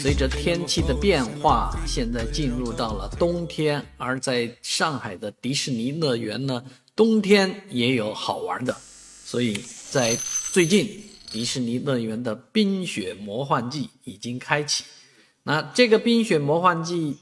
随着天气的变化，现在进入到了冬天，而在上海的迪士尼乐园呢，冬天也有好玩的，所以在最近，迪士尼乐园的冰雪魔幻季已经开启。那这个冰雪魔幻季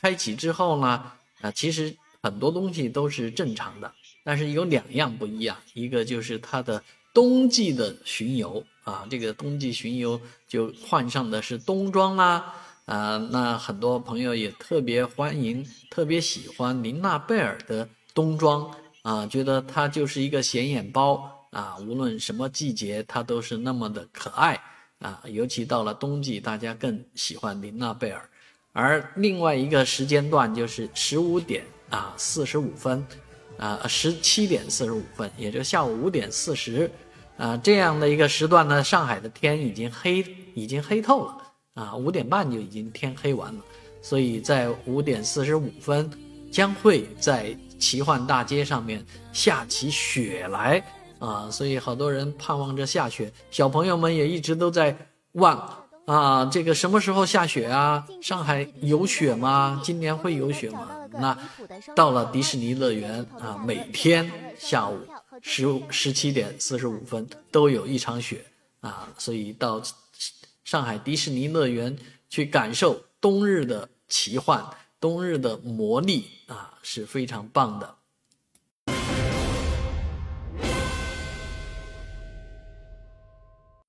开启之后呢，啊，其实很多东西都是正常的，但是有两样不一样，一个就是它的冬季的巡游。啊，这个冬季巡游就换上的是冬装啦，啊，那很多朋友也特别欢迎，特别喜欢琳娜贝尔的冬装啊，觉得她就是一个显眼包啊，无论什么季节她都是那么的可爱啊，尤其到了冬季，大家更喜欢琳娜贝尔。而另外一个时间段就是十五点啊四十五分，啊十七点四十五分，也就下午五点四十。啊，这样的一个时段呢，上海的天已经黑，已经黑透了啊，五点半就已经天黑完了，所以在五点四十五分，将会在奇幻大街上面下起雪来啊，所以好多人盼望着下雪，小朋友们也一直都在问啊，这个什么时候下雪啊？上海有雪吗？今年会有雪吗？那到了迪士尼乐园啊，每天下午。十十七点四十五分都有一场雪啊，所以到上海迪士尼乐园去感受冬日的奇幻、冬日的魔力啊，是非常棒的。